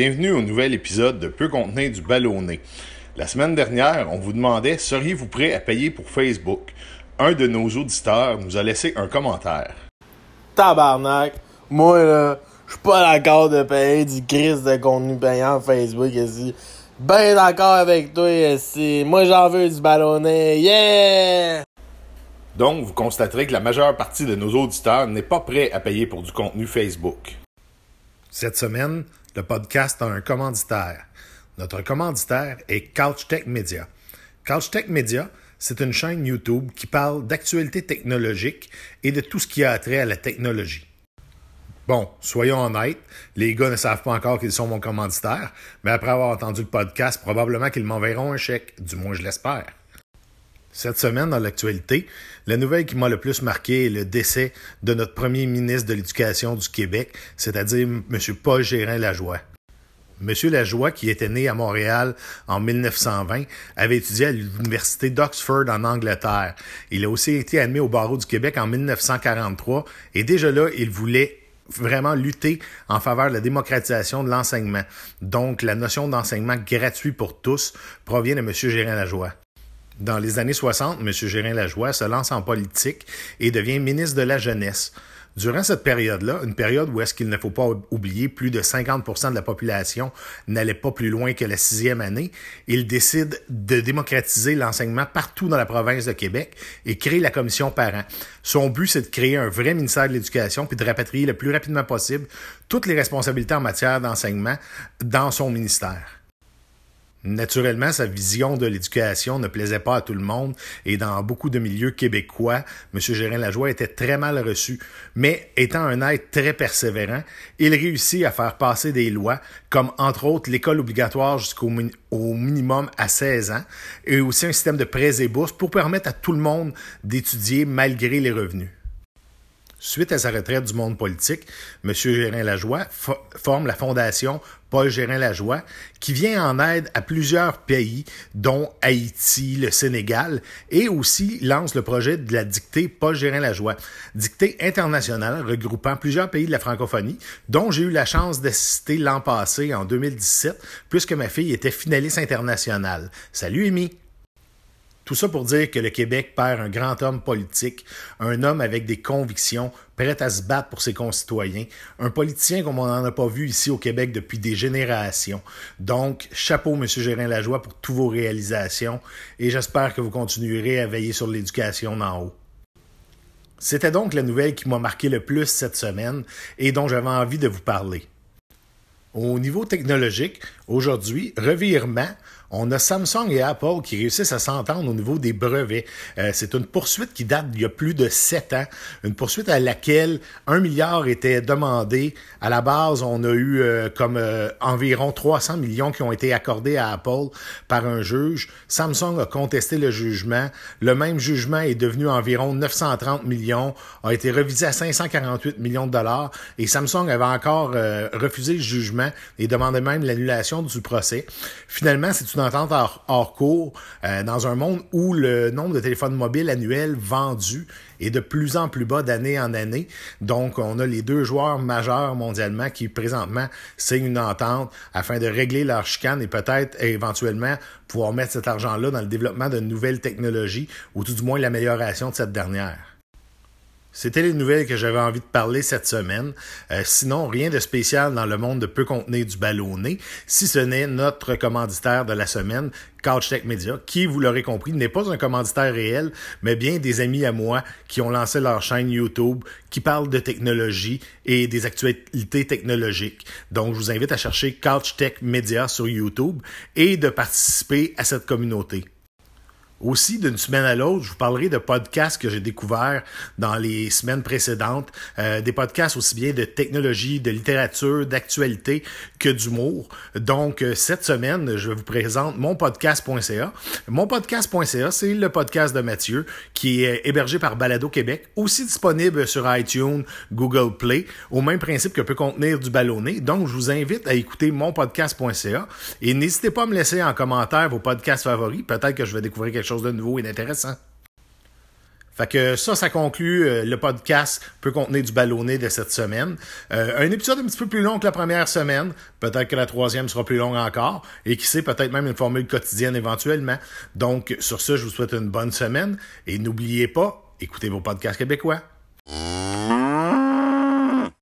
Bienvenue au nouvel épisode de Peu contenir du ballonné. La semaine dernière, on vous demandait seriez-vous prêt à payer pour Facebook? Un de nos auditeurs nous a laissé un commentaire. Tabarnak, moi là, je suis pas d'accord de payer du gris de contenu payant Facebook ici. Ben d'accord avec toi ici. Moi j'en veux du ballonné. Yeah! Donc, vous constaterez que la majeure partie de nos auditeurs n'est pas prêt à payer pour du contenu Facebook. Cette semaine, le podcast a un commanditaire. Notre commanditaire est CouchTech Media. CouchTech Media, c'est une chaîne YouTube qui parle d'actualité technologique et de tout ce qui a trait à la technologie. Bon, soyons honnêtes, les gars ne savent pas encore qu'ils sont mon commanditaire, mais après avoir entendu le podcast, probablement qu'ils m'enverront un chèque, du moins je l'espère. Cette semaine, dans l'actualité, la nouvelle qui m'a le plus marqué est le décès de notre premier ministre de l'Éducation du Québec, c'est-à-dire M. Paul Gérin-Lajoie. M. Lajoie, qui était né à Montréal en 1920, avait étudié à l'Université d'Oxford en Angleterre. Il a aussi été admis au barreau du Québec en 1943 et déjà là, il voulait vraiment lutter en faveur de la démocratisation de l'enseignement. Donc, la notion d'enseignement gratuit pour tous provient de M. Gérin-Lajoie. Dans les années 60, M. Gérin-Lajoie se lance en politique et devient ministre de la Jeunesse. Durant cette période-là, une période où est-ce qu'il ne faut pas oublier, plus de 50% de la population n'allait pas plus loin que la sixième année, il décide de démocratiser l'enseignement partout dans la province de Québec et crée la commission parents. Son but, c'est de créer un vrai ministère de l'Éducation puis de rapatrier le plus rapidement possible toutes les responsabilités en matière d'enseignement dans son ministère. Naturellement, sa vision de l'éducation ne plaisait pas à tout le monde et dans beaucoup de milieux québécois, M. Gérin Lajoie était très mal reçu. Mais étant un être très persévérant, il réussit à faire passer des lois comme entre autres l'école obligatoire jusqu'au minimum à 16 ans et aussi un système de prêts et bourses pour permettre à tout le monde d'étudier malgré les revenus. Suite à sa retraite du monde politique, M. Gérin-Lajoie forme la fondation Paul Gérin-Lajoie, qui vient en aide à plusieurs pays, dont Haïti, le Sénégal, et aussi lance le projet de la dictée Paul Gérin-Lajoie, dictée internationale regroupant plusieurs pays de la francophonie, dont j'ai eu la chance d'assister l'an passé, en 2017, puisque ma fille était finaliste internationale. Salut, Amy! Tout ça pour dire que le Québec perd un grand homme politique, un homme avec des convictions, prêt à se battre pour ses concitoyens, un politicien comme on n'en a pas vu ici au Québec depuis des générations. Donc, chapeau, M. Gérin-Lajoie, pour tous vos réalisations, et j'espère que vous continuerez à veiller sur l'éducation d'en haut. C'était donc la nouvelle qui m'a marqué le plus cette semaine et dont j'avais envie de vous parler. Au niveau technologique, aujourd'hui, revirement, on a Samsung et Apple qui réussissent à s'entendre au niveau des brevets. Euh, c'est une poursuite qui date d'il y a plus de sept ans, une poursuite à laquelle un milliard était demandé. À la base, on a eu euh, comme euh, environ 300 millions qui ont été accordés à Apple par un juge. Samsung a contesté le jugement. Le même jugement est devenu environ 930 millions, a été revisé à 548 millions de dollars et Samsung avait encore refusé le jugement et demandait même l'annulation du procès. Finalement, c'est une entente hors, cours euh, dans un monde où le nombre de téléphones mobiles annuels vendus est de plus en plus bas d'année en année. Donc, on a les deux joueurs majeurs mondialement qui présentement signent une entente afin de régler leur chicane et peut-être éventuellement pouvoir mettre cet argent-là dans le développement de nouvelles technologies ou tout du moins l'amélioration de cette dernière. C'était les nouvelles que j'avais envie de parler cette semaine. Euh, sinon, rien de spécial dans le monde de peu contenir du ballonné, si ce n'est notre commanditaire de la semaine, CouchTech Media, qui, vous l'aurez compris, n'est pas un commanditaire réel, mais bien des amis à moi qui ont lancé leur chaîne YouTube, qui parlent de technologie et des actualités technologiques. Donc, je vous invite à chercher CouchTech Media sur YouTube et de participer à cette communauté. Aussi, d'une semaine à l'autre, je vous parlerai de podcasts que j'ai découverts dans les semaines précédentes, euh, des podcasts aussi bien de technologie, de littérature, d'actualité que d'humour. Donc, euh, cette semaine, je vous présente mon podcast.ca. Mon podcast.ca, c'est le podcast de Mathieu qui est hébergé par Balado Québec, aussi disponible sur iTunes, Google Play, au même principe que peut contenir du ballonné. Donc, je vous invite à écouter mon podcast.ca et n'hésitez pas à me laisser en commentaire vos podcasts favoris. Peut-être que je vais découvrir quelque chose de nouveau et d'intéressant. Ça, ça conclut euh, le podcast peut contenir du ballonné de cette semaine. Euh, un épisode un petit peu plus long que la première semaine. Peut-être que la troisième sera plus longue encore. Et qui sait, peut-être même une formule quotidienne éventuellement. Donc, sur ce, je vous souhaite une bonne semaine. Et n'oubliez pas, écoutez vos podcasts québécois.